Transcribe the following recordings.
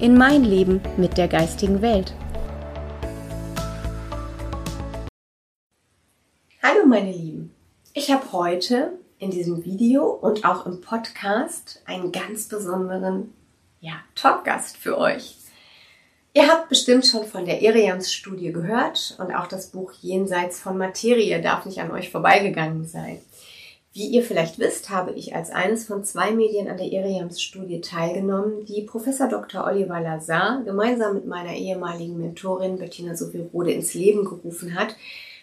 in mein Leben mit der geistigen Welt. Hallo meine Lieben, ich habe heute in diesem Video und auch im Podcast einen ganz besonderen ja, Talkgast für euch. Ihr habt bestimmt schon von der Eriams-Studie gehört und auch das Buch Jenseits von Materie darf nicht an euch vorbeigegangen sein. Wie ihr vielleicht wisst, habe ich als eines von zwei Medien an der Iriams-Studie teilgenommen, die Professor Dr. Oliver Lazar gemeinsam mit meiner ehemaligen Mentorin Bettina Sophie Rode ins Leben gerufen hat,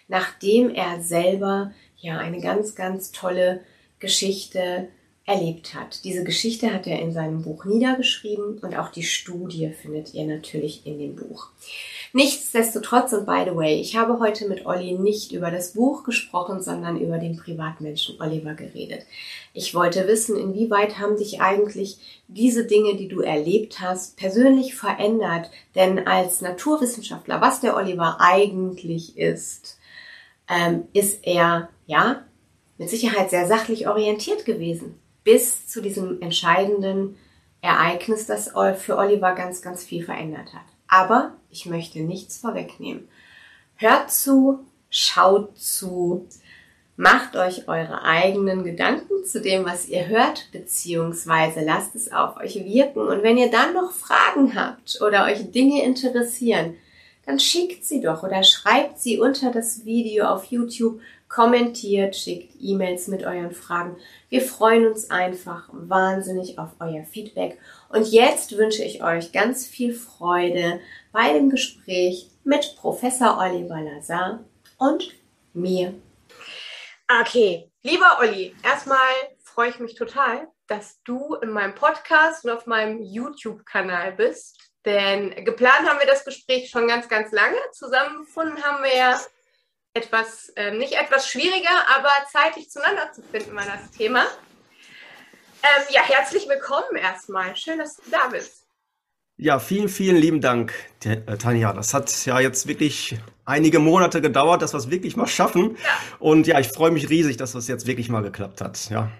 nachdem er selber ja eine ganz, ganz tolle Geschichte erlebt hat. Diese Geschichte hat er in seinem Buch niedergeschrieben und auch die Studie findet ihr natürlich in dem Buch. Nichtsdestotrotz und by the way, ich habe heute mit Olli nicht über das Buch gesprochen, sondern über den Privatmenschen Oliver geredet. Ich wollte wissen, inwieweit haben dich eigentlich diese Dinge, die du erlebt hast, persönlich verändert? Denn als Naturwissenschaftler, was der Oliver eigentlich ist, ähm, ist er, ja, mit Sicherheit sehr sachlich orientiert gewesen. Bis zu diesem entscheidenden Ereignis, das für Oliver ganz, ganz viel verändert hat. Aber ich möchte nichts vorwegnehmen. Hört zu, schaut zu, macht euch eure eigenen Gedanken zu dem, was ihr hört, beziehungsweise lasst es auf euch wirken. Und wenn ihr dann noch Fragen habt oder euch Dinge interessieren, dann schickt sie doch oder schreibt sie unter das Video auf YouTube, kommentiert, schickt E-Mails mit euren Fragen. Wir freuen uns einfach wahnsinnig auf euer Feedback. Und jetzt wünsche ich euch ganz viel Freude bei dem Gespräch mit Professor Oliver Lazar und mir. Okay, lieber Olli, erstmal freue ich mich total, dass du in meinem Podcast und auf meinem YouTube-Kanal bist. Denn geplant haben wir das Gespräch schon ganz, ganz lange. Zusammengefunden haben wir ja etwas, äh, nicht etwas schwieriger, aber zeitlich zueinander zu finden war das Thema. Ähm, ja, herzlich willkommen erstmal. Schön, dass du da bist. Ja, vielen, vielen lieben Dank, äh, Tanja. Das hat ja jetzt wirklich einige Monate gedauert, dass wir es wirklich mal schaffen. Ja. Und ja, ich freue mich riesig, dass das jetzt wirklich mal geklappt hat. Ja.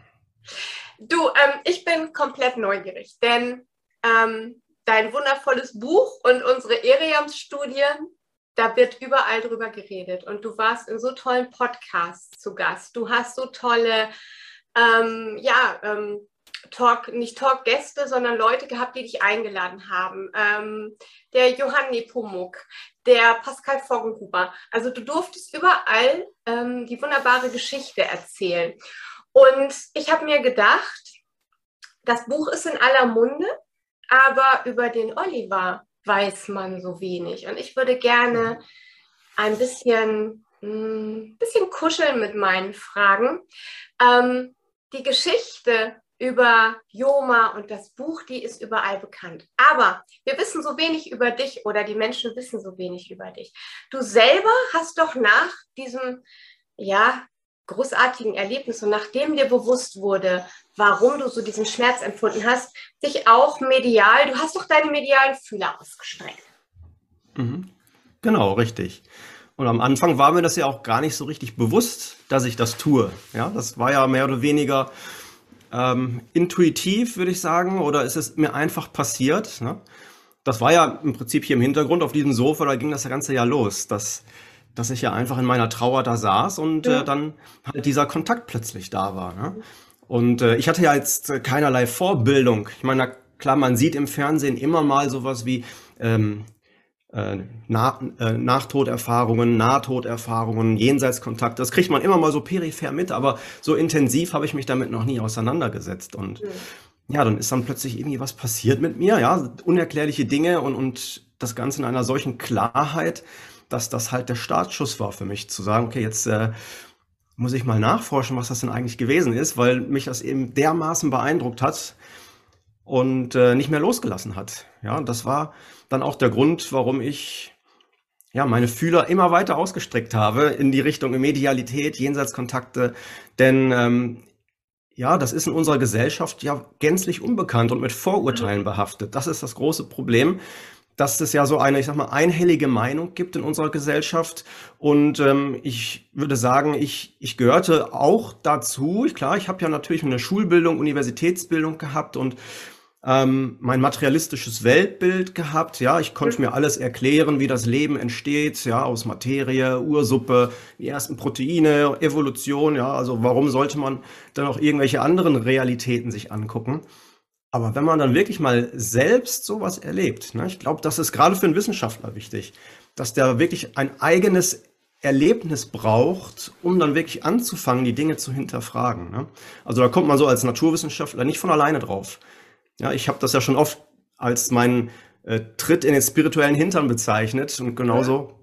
Du, ähm, ich bin komplett neugierig, denn ähm, dein wundervolles Buch und unsere Eriams-Studien, da wird überall drüber geredet. Und du warst in so tollen Podcasts zu Gast. Du hast so tolle, ähm, ja, ähm, Talk, nicht Talk-Gäste, sondern Leute gehabt, die dich eingeladen haben. Ähm, der Johanni Pumuk, der Pascal Foggenhuber. Also du durftest überall ähm, die wunderbare Geschichte erzählen. Und ich habe mir gedacht, das Buch ist in aller Munde, aber über den Oliver weiß man so wenig. Und ich würde gerne ein bisschen, ein hm, bisschen kuscheln mit meinen Fragen. Ähm, die Geschichte über Joma und das Buch, die ist überall bekannt. Aber wir wissen so wenig über dich oder die Menschen wissen so wenig über dich. Du selber hast doch nach diesem, ja, großartigen Erlebnis und nachdem dir bewusst wurde, warum du so diesen Schmerz empfunden hast, dich auch medial, du hast doch deine medialen Fühler ausgestreckt. Mhm. Genau, richtig. Und am Anfang war mir das ja auch gar nicht so richtig bewusst, dass ich das tue. Ja, das war ja mehr oder weniger ähm, intuitiv, würde ich sagen, oder ist es mir einfach passiert? Ne? Das war ja im Prinzip hier im Hintergrund auf diesem Sofa, da ging das ganze ja los, dass, dass ich ja einfach in meiner Trauer da saß und äh, ja. äh, dann halt dieser Kontakt plötzlich da war. Ne? Und äh, ich hatte ja jetzt äh, keinerlei Vorbildung. Ich meine, klar, man sieht im Fernsehen immer mal sowas wie ähm, äh, Na äh, Nachtoderfahrungen, Nahtoderfahrungen, Jenseitskontakt. Das kriegt man immer mal so peripher mit, aber so intensiv habe ich mich damit noch nie auseinandergesetzt. Und mhm. ja, dann ist dann plötzlich irgendwie was passiert mit mir, ja, unerklärliche Dinge und, und das Ganze in einer solchen Klarheit, dass das halt der Startschuss war für mich, zu sagen, okay, jetzt äh, muss ich mal nachforschen, was das denn eigentlich gewesen ist, weil mich das eben dermaßen beeindruckt hat, und äh, nicht mehr losgelassen hat. Ja, das war dann auch der Grund, warum ich ja, meine Fühler immer weiter ausgestreckt habe in die Richtung Medialität, Jenseitskontakte, denn ähm, ja, das ist in unserer Gesellschaft ja gänzlich unbekannt und mit Vorurteilen behaftet. Das ist das große Problem, dass es ja so eine, ich sag mal, einhellige Meinung gibt in unserer Gesellschaft. Und ähm, ich würde sagen, ich, ich gehörte auch dazu. Ich, klar, ich habe ja natürlich eine Schulbildung, Universitätsbildung gehabt und ähm, mein materialistisches Weltbild gehabt. Ja, ich konnte mir alles erklären, wie das Leben entsteht, ja, aus Materie, Ursuppe, die ersten Proteine, Evolution, ja, also warum sollte man dann auch irgendwelche anderen Realitäten sich angucken? Aber wenn man dann wirklich mal selbst sowas erlebt, ne, ich glaube, das ist gerade für einen Wissenschaftler wichtig, dass der wirklich ein eigenes Erlebnis braucht, um dann wirklich anzufangen, die Dinge zu hinterfragen. Ne? Also da kommt man so als Naturwissenschaftler nicht von alleine drauf. Ja, ich habe das ja schon oft als meinen äh, Tritt in den spirituellen Hintern bezeichnet und genauso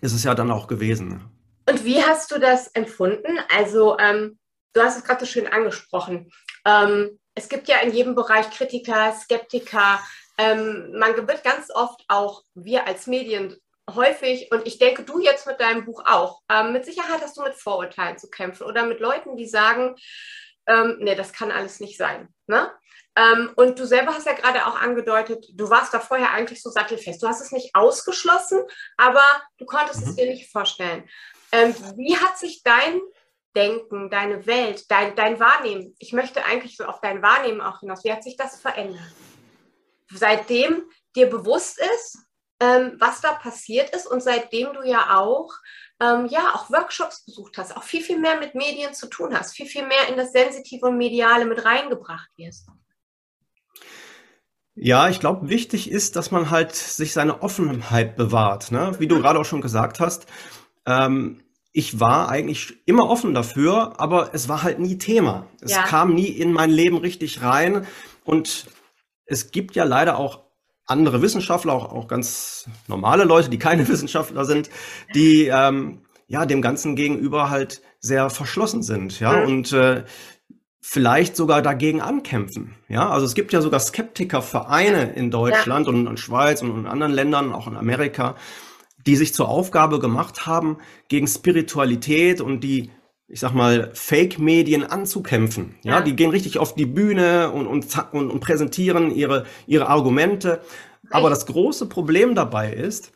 ist es ja dann auch gewesen. Und wie hast du das empfunden? Also ähm, du hast es gerade so schön angesprochen. Ähm, es gibt ja in jedem Bereich Kritiker, Skeptiker. Ähm, man wird ganz oft auch wir als Medien häufig, und ich denke, du jetzt mit deinem Buch auch, ähm, mit Sicherheit hast du mit Vorurteilen zu kämpfen oder mit Leuten, die sagen, ähm, nee, das kann alles nicht sein. Ne? Ähm, und du selber hast ja gerade auch angedeutet, du warst da vorher eigentlich so sattelfest. Du hast es nicht ausgeschlossen, aber du konntest mhm. es dir nicht vorstellen. Ähm, wie hat sich dein Denken, deine Welt, dein, dein Wahrnehmen, ich möchte eigentlich so auf dein Wahrnehmen auch hinaus, wie hat sich das verändert? Seitdem dir bewusst ist, ähm, was da passiert ist und seitdem du ja auch ähm, ja, auch Workshops besucht hast, auch viel, viel mehr mit Medien zu tun hast, viel, viel mehr in das Sensitive und Mediale mit reingebracht wirst. Ja, ich glaube, wichtig ist, dass man halt sich seine Offenheit bewahrt. Ne? Wie du gerade auch schon gesagt hast, ähm, ich war eigentlich immer offen dafür, aber es war halt nie Thema. Es ja. kam nie in mein Leben richtig rein. Und es gibt ja leider auch andere Wissenschaftler, auch, auch ganz normale Leute, die keine Wissenschaftler sind, die ähm, ja dem Ganzen gegenüber halt sehr verschlossen sind. Ja, mhm. und äh, vielleicht sogar dagegen ankämpfen. Ja, also es gibt ja sogar Skeptikervereine in Deutschland ja. und in Schweiz und in anderen Ländern, auch in Amerika, die sich zur Aufgabe gemacht haben, gegen Spiritualität und die, ich sag mal, Fake-Medien anzukämpfen. Ja, ja, die gehen richtig auf die Bühne und, und, und, und präsentieren ihre, ihre Argumente. Aber das große Problem dabei ist,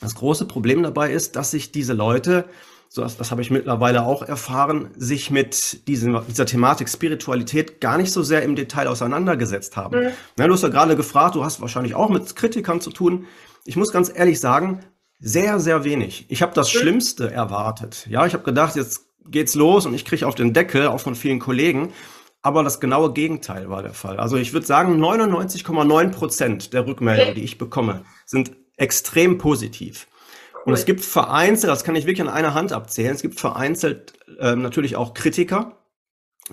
das große Problem dabei ist, dass sich diese Leute so das, das habe ich mittlerweile auch erfahren, sich mit diesem, dieser Thematik Spiritualität gar nicht so sehr im Detail auseinandergesetzt haben. Mhm. Ja, du hast ja gerade gefragt, du hast wahrscheinlich auch mit Kritikern zu tun. Ich muss ganz ehrlich sagen, sehr, sehr wenig. Ich habe das mhm. Schlimmste erwartet. Ja, ich habe gedacht, jetzt geht's los und ich kriege auf den Deckel, auch von vielen Kollegen. Aber das genaue Gegenteil war der Fall. Also ich würde sagen, 99,9 Prozent der Rückmeldungen, die ich bekomme, sind extrem positiv. Und es gibt vereinzelt, das kann ich wirklich an einer Hand abzählen, es gibt vereinzelt ähm, natürlich auch Kritiker,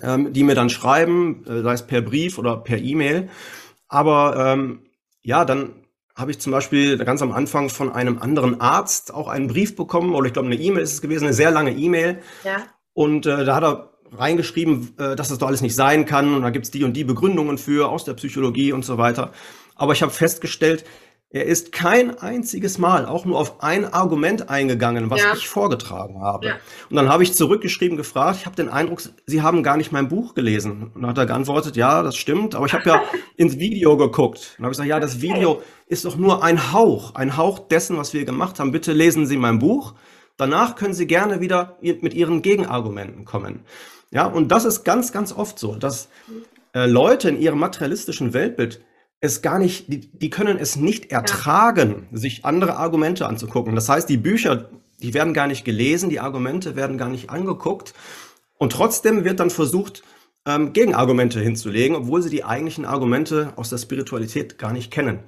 ähm, die mir dann schreiben, äh, sei es per Brief oder per E-Mail. Aber ähm, ja, dann habe ich zum Beispiel ganz am Anfang von einem anderen Arzt auch einen Brief bekommen, oder ich glaube eine E-Mail ist es gewesen, eine sehr lange E-Mail. Ja. Und äh, da hat er reingeschrieben, äh, dass das doch alles nicht sein kann und da gibt's die und die Begründungen für aus der Psychologie und so weiter. Aber ich habe festgestellt, er ist kein einziges Mal auch nur auf ein Argument eingegangen, was ja. ich vorgetragen habe. Ja. Und dann habe ich zurückgeschrieben, gefragt, ich habe den Eindruck, Sie haben gar nicht mein Buch gelesen. Und dann hat er geantwortet, ja, das stimmt, aber ich habe ja ins Video geguckt. Und dann habe ich gesagt, ja, das Video ist doch nur ein Hauch, ein Hauch dessen, was wir gemacht haben. Bitte lesen Sie mein Buch. Danach können Sie gerne wieder mit Ihren Gegenargumenten kommen. Ja, und das ist ganz, ganz oft so, dass äh, Leute in ihrem materialistischen Weltbild es gar nicht, die, die können es nicht ertragen, ja. sich andere Argumente anzugucken. Das heißt, die Bücher, die werden gar nicht gelesen, die Argumente werden gar nicht angeguckt. Und trotzdem wird dann versucht, ähm, Gegenargumente hinzulegen, obwohl sie die eigentlichen Argumente aus der Spiritualität gar nicht kennen.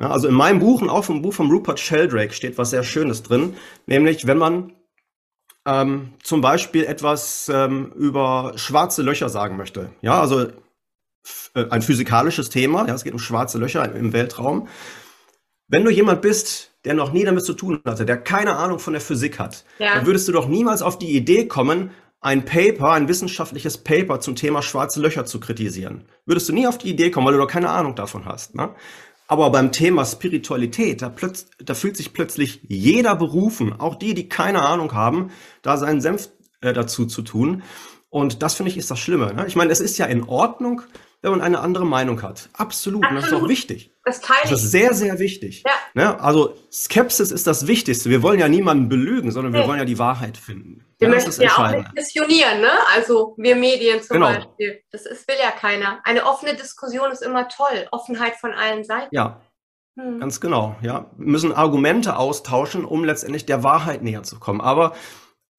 Ja, also in meinem Buch und auch im Buch von Rupert Sheldrake steht was sehr Schönes drin, nämlich wenn man ähm, zum Beispiel etwas ähm, über schwarze Löcher sagen möchte. Ja, also ein physikalisches Thema. Ja, es geht um schwarze Löcher im Weltraum. Wenn du jemand bist, der noch nie damit zu tun hatte, der keine Ahnung von der Physik hat, ja. dann würdest du doch niemals auf die Idee kommen, ein Paper, ein wissenschaftliches Paper zum Thema schwarze Löcher zu kritisieren. Würdest du nie auf die Idee kommen, weil du doch keine Ahnung davon hast. Ne? Aber beim Thema Spiritualität, da, da fühlt sich plötzlich jeder berufen, auch die, die keine Ahnung haben, da seinen Senf äh, dazu zu tun. Und das finde ich ist das Schlimme. Ne? Ich meine, es ist ja in Ordnung, wenn man eine andere Meinung hat. Absolut. Absolut. Und das ist auch wichtig. Das teile ich. Das ist sehr, sehr wichtig. Ja. Ne? Also Skepsis ist das Wichtigste. Wir wollen ja niemanden belügen, sondern wir wollen ja die Wahrheit finden. Wir ja, möchten ja auch nicht missionieren, ne? Also wir Medien zum genau. Beispiel. Das ist, will ja keiner. Eine offene Diskussion ist immer toll. Offenheit von allen Seiten. Ja. Hm. Ganz genau, ja. Wir müssen Argumente austauschen, um letztendlich der Wahrheit näher zu kommen. Aber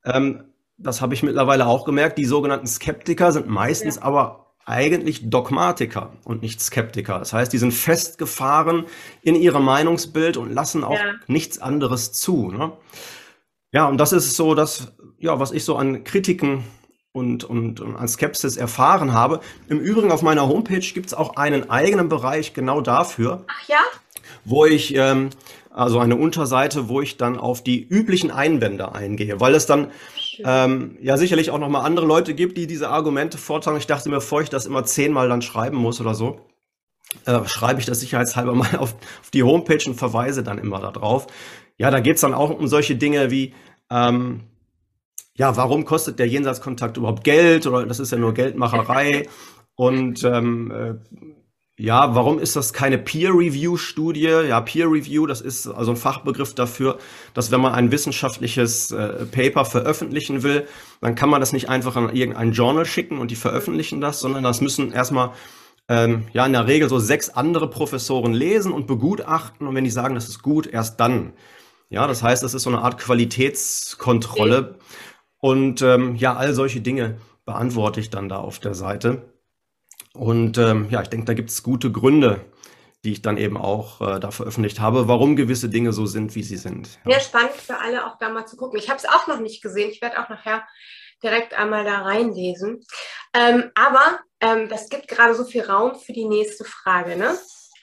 ähm, das habe ich mittlerweile auch gemerkt, die sogenannten Skeptiker sind meistens ja. aber eigentlich Dogmatiker und nicht Skeptiker. Das heißt, die sind festgefahren in ihrem Meinungsbild und lassen auch ja. nichts anderes zu. Ne? Ja, und das ist so das, ja, was ich so an Kritiken und, und, und an Skepsis erfahren habe. Im Übrigen auf meiner Homepage gibt es auch einen eigenen Bereich genau dafür. Ach ja? Wo ich, ähm, also eine Unterseite, wo ich dann auf die üblichen Einwände eingehe, weil es dann ähm, ja sicherlich auch noch mal andere Leute gibt, die diese Argumente vortragen. Ich dachte mir, bevor ich das immer zehnmal dann schreiben muss oder so, äh, schreibe ich das sicherheitshalber mal auf, auf, die Homepage und verweise dann immer darauf. Ja, da geht's dann auch um solche Dinge wie, ähm, ja, warum kostet der Jenseitskontakt überhaupt Geld oder das ist ja nur Geldmacherei und ähm, äh, ja, warum ist das keine Peer-Review-Studie? Ja, Peer-Review, das ist also ein Fachbegriff dafür, dass wenn man ein wissenschaftliches äh, Paper veröffentlichen will, dann kann man das nicht einfach an irgendein Journal schicken und die veröffentlichen das, sondern das müssen erstmal ähm, ja in der Regel so sechs andere Professoren lesen und begutachten und wenn die sagen, das ist gut, erst dann. Ja, das heißt, das ist so eine Art Qualitätskontrolle und ähm, ja, all solche Dinge beantworte ich dann da auf der Seite. Und ähm, ja, ich denke, da gibt es gute Gründe, die ich dann eben auch äh, da veröffentlicht habe, warum gewisse Dinge so sind, wie sie sind. Ja, ja spannend für alle auch da mal zu gucken. Ich habe es auch noch nicht gesehen. Ich werde auch nachher direkt einmal da reinlesen. Ähm, aber ähm, das gibt gerade so viel Raum für die nächste Frage. Ne?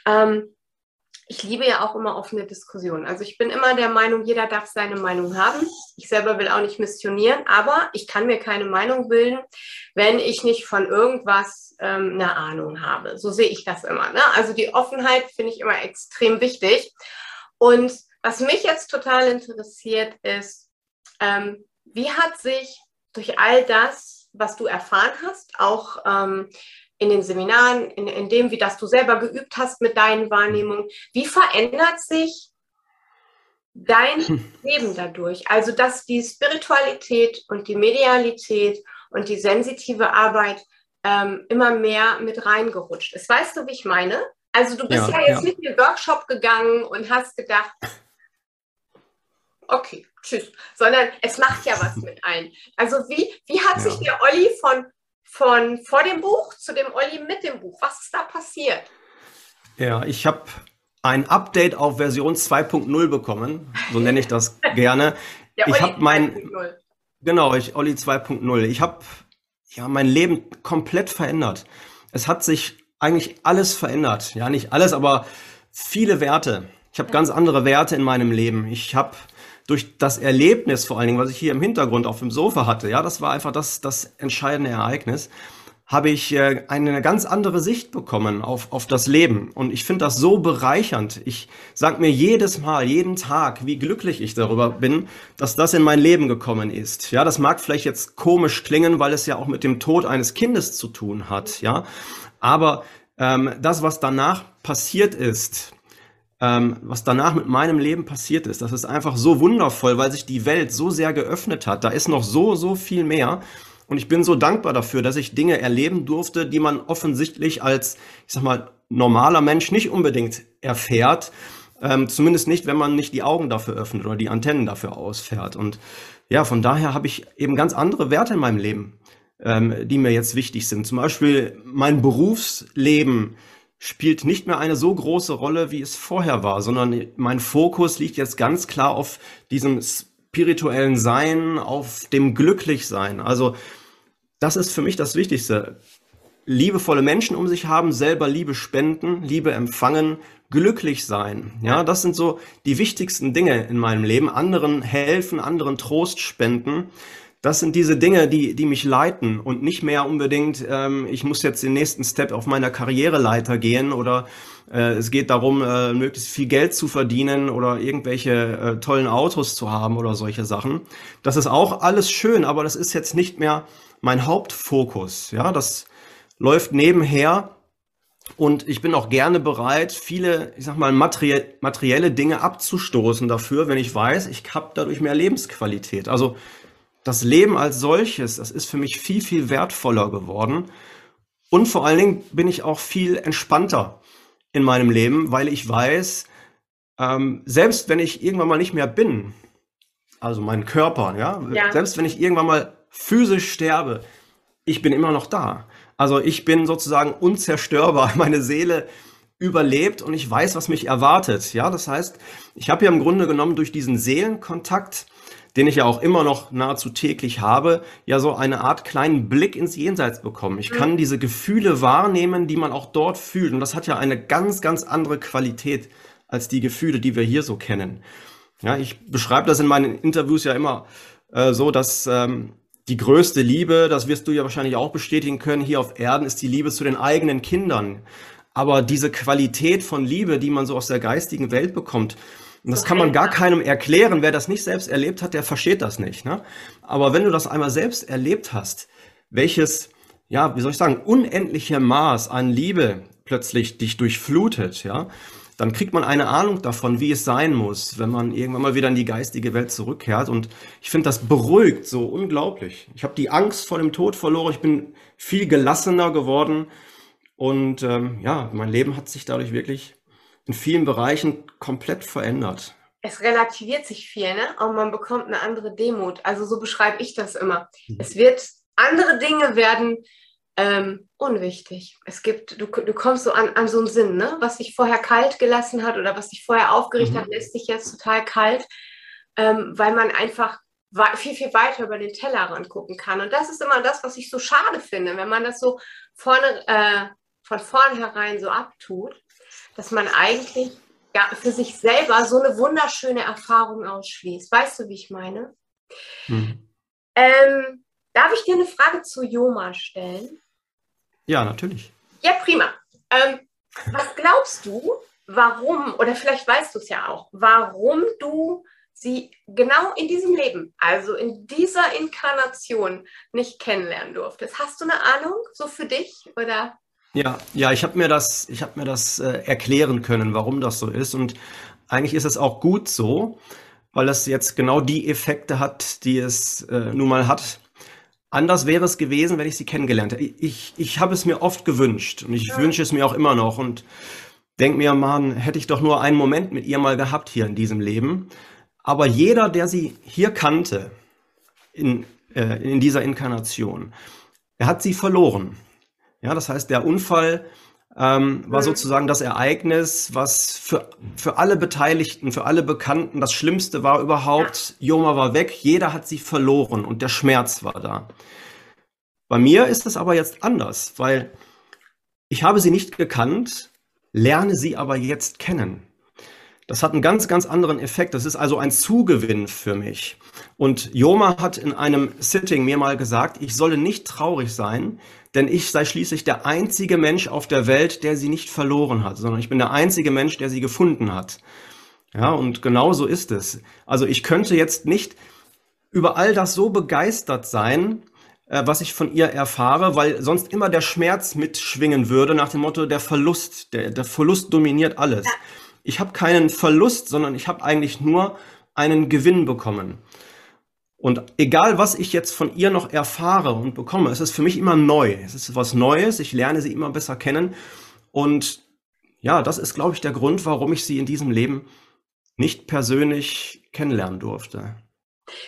Ähm, ich liebe ja auch immer offene Diskussionen. Also ich bin immer der Meinung, jeder darf seine Meinung haben. Ich selber will auch nicht missionieren, aber ich kann mir keine Meinung bilden, wenn ich nicht von irgendwas ähm, eine Ahnung habe. So sehe ich das immer. Ne? Also die Offenheit finde ich immer extrem wichtig. Und was mich jetzt total interessiert ist, ähm, wie hat sich durch all das, was du erfahren hast, auch ähm, in den Seminaren, in, in dem, wie das du selber geübt hast mit deinen Wahrnehmungen, wie verändert sich dein Leben dadurch? Also, dass die Spiritualität und die Medialität und die sensitive Arbeit ähm, immer mehr mit reingerutscht ist. Weißt du, wie ich meine? Also, du bist ja, ja jetzt ja. nicht in den Workshop gegangen und hast gedacht, okay, tschüss, sondern es macht ja was mit ein. Also, wie, wie hat ja. sich der Olli von von vor dem Buch zu dem Olli mit dem Buch. Was ist da passiert? Ja, ich habe ein Update auf Version 2.0 bekommen, so nenne ich das gerne. Der ich habe mein genau, ich Olli 2.0. Ich habe ja mein Leben komplett verändert. Es hat sich eigentlich alles verändert. Ja, nicht alles, aber viele Werte. Ich habe ganz andere Werte in meinem Leben. Ich habe durch das Erlebnis vor allen Dingen, was ich hier im Hintergrund auf dem Sofa hatte, ja, das war einfach das, das entscheidende Ereignis, habe ich äh, eine ganz andere Sicht bekommen auf, auf das Leben. Und ich finde das so bereichernd. Ich sage mir jedes Mal, jeden Tag, wie glücklich ich darüber bin, dass das in mein Leben gekommen ist. Ja, das mag vielleicht jetzt komisch klingen, weil es ja auch mit dem Tod eines Kindes zu tun hat. Ja, aber ähm, das, was danach passiert ist, ähm, was danach mit meinem Leben passiert ist. Das ist einfach so wundervoll, weil sich die Welt so sehr geöffnet hat. Da ist noch so, so viel mehr. Und ich bin so dankbar dafür, dass ich Dinge erleben durfte, die man offensichtlich als, ich sag mal, normaler Mensch nicht unbedingt erfährt. Ähm, zumindest nicht, wenn man nicht die Augen dafür öffnet oder die Antennen dafür ausfährt. Und ja, von daher habe ich eben ganz andere Werte in meinem Leben, ähm, die mir jetzt wichtig sind. Zum Beispiel mein Berufsleben spielt nicht mehr eine so große Rolle, wie es vorher war, sondern mein Fokus liegt jetzt ganz klar auf diesem spirituellen Sein, auf dem Glücklichsein. Also das ist für mich das Wichtigste. Liebevolle Menschen um sich haben, selber Liebe spenden, Liebe empfangen, glücklich sein. Ja, das sind so die wichtigsten Dinge in meinem Leben. Anderen helfen, anderen Trost spenden. Das sind diese Dinge, die, die mich leiten und nicht mehr unbedingt, ähm, ich muss jetzt den nächsten Step auf meiner Karriereleiter gehen oder äh, es geht darum, äh, möglichst viel Geld zu verdienen oder irgendwelche äh, tollen Autos zu haben oder solche Sachen. Das ist auch alles schön, aber das ist jetzt nicht mehr mein Hauptfokus. Ja, das läuft nebenher. Und ich bin auch gerne bereit, viele, ich sag mal, materielle Dinge abzustoßen dafür, wenn ich weiß, ich habe dadurch mehr Lebensqualität. Also das Leben als solches, das ist für mich viel, viel wertvoller geworden. Und vor allen Dingen bin ich auch viel entspannter in meinem Leben, weil ich weiß, ähm, selbst wenn ich irgendwann mal nicht mehr bin, also mein Körper, ja, ja, selbst wenn ich irgendwann mal physisch sterbe, ich bin immer noch da. Also ich bin sozusagen unzerstörbar. Meine Seele überlebt und ich weiß, was mich erwartet. Ja, das heißt, ich habe ja im Grunde genommen durch diesen Seelenkontakt den ich ja auch immer noch nahezu täglich habe, ja so eine Art kleinen Blick ins Jenseits bekommen. Ich kann diese Gefühle wahrnehmen, die man auch dort fühlt. Und das hat ja eine ganz, ganz andere Qualität als die Gefühle, die wir hier so kennen. Ja, ich beschreibe das in meinen Interviews ja immer äh, so, dass ähm, die größte Liebe, das wirst du ja wahrscheinlich auch bestätigen können, hier auf Erden ist die Liebe zu den eigenen Kindern. Aber diese Qualität von Liebe, die man so aus der geistigen Welt bekommt, und das kann man gar keinem erklären. Wer das nicht selbst erlebt hat, der versteht das nicht. Ne? Aber wenn du das einmal selbst erlebt hast, welches, ja, wie soll ich sagen, unendliche Maß an Liebe plötzlich dich durchflutet, ja, dann kriegt man eine Ahnung davon, wie es sein muss, wenn man irgendwann mal wieder in die geistige Welt zurückkehrt. Und ich finde, das beruhigt so unglaublich. Ich habe die Angst vor dem Tod verloren. Ich bin viel gelassener geworden. Und ähm, ja, mein Leben hat sich dadurch wirklich in vielen Bereichen komplett verändert. Es relativiert sich viel, ne? Und man bekommt eine andere Demut. Also so beschreibe ich das immer. Mhm. Es wird, andere Dinge werden ähm, unwichtig. Es gibt, du, du kommst so an, an so einen Sinn, ne? Was dich vorher kalt gelassen hat oder was dich vorher aufgeregt mhm. hat, lässt dich jetzt total kalt, ähm, weil man einfach viel, viel weiter über den Tellerrand gucken kann. Und das ist immer das, was ich so schade finde, wenn man das so vorne, äh, von vornherein so abtut dass man eigentlich ja, für sich selber so eine wunderschöne Erfahrung ausschließt. Weißt du, wie ich meine? Mhm. Ähm, darf ich dir eine Frage zu Joma stellen? Ja, natürlich. Ja, prima. Ähm, was glaubst du, warum, oder vielleicht weißt du es ja auch, warum du sie genau in diesem Leben, also in dieser Inkarnation nicht kennenlernen durftest? Hast du eine Ahnung so für dich oder? Ja, ja, ich habe mir das, ich habe mir das äh, erklären können, warum das so ist. Und eigentlich ist es auch gut so, weil das jetzt genau die Effekte hat, die es äh, nun mal hat. Anders wäre es gewesen, wenn ich sie kennengelernt hätte. Ich, ich, habe es mir oft gewünscht und ich ja. wünsche es mir auch immer noch und denke mir, man, hätte ich doch nur einen Moment mit ihr mal gehabt hier in diesem Leben. Aber jeder, der sie hier kannte, in, äh, in dieser Inkarnation, er hat sie verloren. Ja, das heißt, der Unfall ähm, war mhm. sozusagen das Ereignis, was für, für alle Beteiligten, für alle Bekannten das Schlimmste war überhaupt. Joma war weg, jeder hat sie verloren und der Schmerz war da. Bei mir ist es aber jetzt anders, weil ich habe sie nicht gekannt, lerne sie aber jetzt kennen. Das hat einen ganz, ganz anderen Effekt. Das ist also ein Zugewinn für mich. Und Joma hat in einem Sitting mir mal gesagt, ich solle nicht traurig sein, denn ich sei schließlich der einzige Mensch auf der Welt, der sie nicht verloren hat, sondern ich bin der einzige Mensch, der sie gefunden hat. Ja, und genau so ist es. Also ich könnte jetzt nicht über all das so begeistert sein, äh, was ich von ihr erfahre, weil sonst immer der Schmerz mitschwingen würde nach dem Motto, der Verlust, der, der Verlust dominiert alles. Ich habe keinen Verlust, sondern ich habe eigentlich nur einen Gewinn bekommen. Und egal, was ich jetzt von ihr noch erfahre und bekomme, es ist für mich immer neu. Es ist was Neues. Ich lerne sie immer besser kennen. Und ja, das ist, glaube ich, der Grund, warum ich sie in diesem Leben nicht persönlich kennenlernen durfte.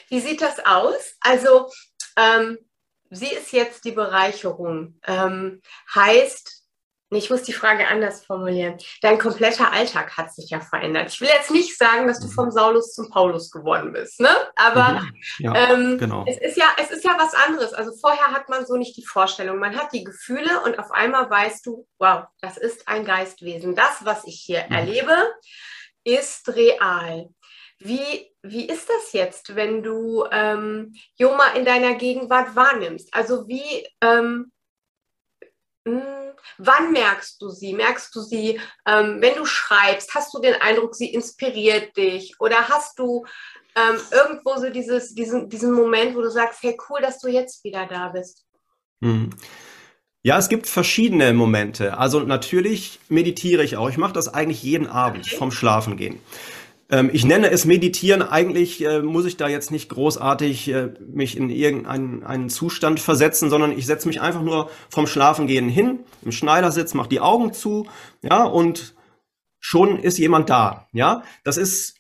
Wie sieht das aus? Also, ähm, sie ist jetzt die Bereicherung. Ähm, heißt, ich muss die Frage anders formulieren. Dein kompletter Alltag hat sich ja verändert. Ich will jetzt nicht sagen, dass du mhm. vom Saulus zum Paulus geworden bist, ne? Aber mhm. ja, ähm, genau. es, ist ja, es ist ja was anderes. Also vorher hat man so nicht die Vorstellung. Man hat die Gefühle und auf einmal weißt du, wow, das ist ein Geistwesen. Das, was ich hier mhm. erlebe, ist real. Wie, wie ist das jetzt, wenn du ähm, Joma in deiner Gegenwart wahrnimmst? Also wie, ähm, hm, wann merkst du sie? Merkst du sie, ähm, wenn du schreibst? Hast du den Eindruck, sie inspiriert dich? Oder hast du ähm, irgendwo so dieses, diesen, diesen Moment, wo du sagst, hey, cool, dass du jetzt wieder da bist? Hm. Ja, es gibt verschiedene Momente. Also natürlich meditiere ich auch. Ich mache das eigentlich jeden Abend okay. vom Schlafengehen. Ähm, ich nenne es Meditieren. Eigentlich äh, muss ich da jetzt nicht großartig äh, mich in irgendeinen einen Zustand versetzen, sondern ich setze mich einfach nur vom Schlafengehen hin, im Schneidersitz, mache die Augen zu, ja, und schon ist jemand da. Ja, das ist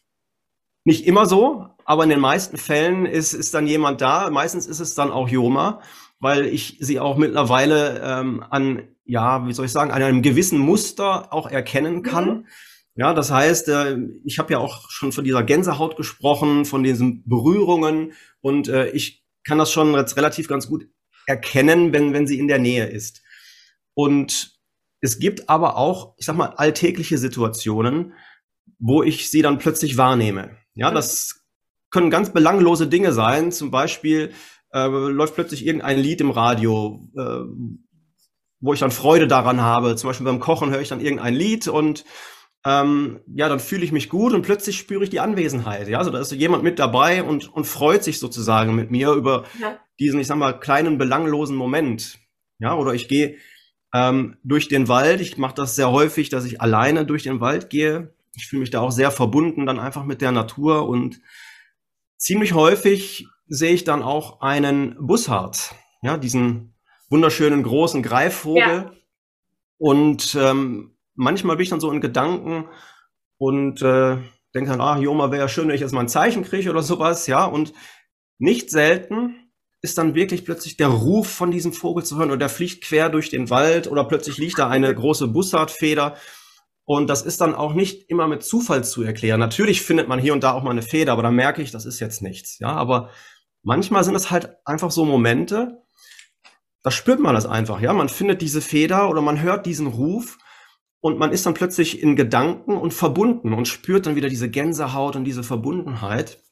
nicht immer so, aber in den meisten Fällen ist, ist dann jemand da. Meistens ist es dann auch Joma, weil ich sie auch mittlerweile ähm, an, ja, wie soll ich sagen, an einem gewissen Muster auch erkennen kann. Mhm ja, das heißt, äh, ich habe ja auch schon von dieser Gänsehaut gesprochen, von diesen Berührungen und äh, ich kann das schon jetzt relativ ganz gut erkennen, wenn, wenn sie in der Nähe ist. Und es gibt aber auch, ich sag mal, alltägliche Situationen, wo ich sie dann plötzlich wahrnehme. Ja, das können ganz belanglose Dinge sein. Zum Beispiel äh, läuft plötzlich irgendein Lied im Radio, äh, wo ich dann Freude daran habe. Zum Beispiel beim Kochen höre ich dann irgendein Lied und ähm, ja, dann fühle ich mich gut und plötzlich spüre ich die Anwesenheit. Ja, also da ist jemand mit dabei und, und freut sich sozusagen mit mir über ja. diesen, ich sag mal, kleinen belanglosen Moment. Ja, oder ich gehe ähm, durch den Wald. Ich mache das sehr häufig, dass ich alleine durch den Wald gehe. Ich fühle mich da auch sehr verbunden dann einfach mit der Natur und ziemlich häufig sehe ich dann auch einen Bussard, ja, diesen wunderschönen großen Greifvogel. Ja. Und ähm, manchmal bin ich dann so in Gedanken und äh, denke dann, ah, Joma, wäre ja schön, wenn ich jetzt mal ein Zeichen kriege oder sowas, ja. Und nicht selten ist dann wirklich plötzlich der Ruf von diesem Vogel zu hören oder der fliegt quer durch den Wald oder plötzlich liegt da eine große Bussardfeder. Und das ist dann auch nicht immer mit Zufall zu erklären. Natürlich findet man hier und da auch mal eine Feder, aber da merke ich, das ist jetzt nichts. Ja, aber manchmal sind es halt einfach so Momente, da spürt man das einfach. Ja, man findet diese Feder oder man hört diesen Ruf und man ist dann plötzlich in Gedanken und verbunden und spürt dann wieder diese Gänsehaut und diese Verbundenheit.